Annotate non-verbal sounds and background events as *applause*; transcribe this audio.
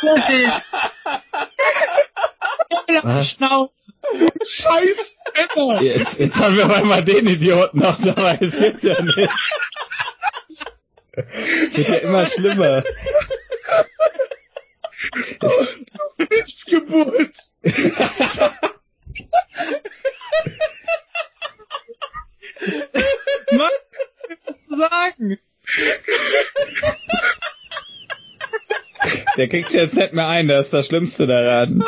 *laughs* Schnauze. Scheiß Penner! Jetzt, jetzt haben wir auf einmal den Idioten noch dabei. Das gibt's ja nicht. Es wird ja immer schlimmer. Missgeburt! Mann, was du sagen? Der kriegt's jetzt nicht mehr ein, das ist das Schlimmste daran.